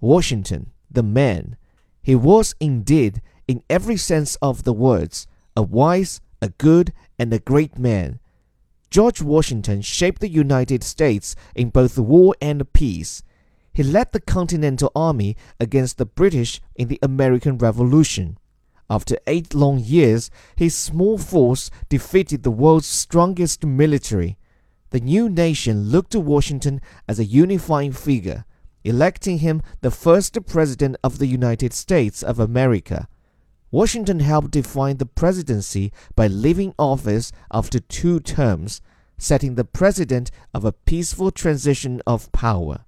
Washington, the man. He was indeed, in every sense of the words, a wise, a good, and a great man. George Washington shaped the United States in both war and peace. He led the Continental Army against the British in the American Revolution. After eight long years, his small force defeated the world's strongest military. The new nation looked to Washington as a unifying figure, electing him the first President of the United States of America. Washington helped define the presidency by leaving office after two terms, setting the precedent of a peaceful transition of power.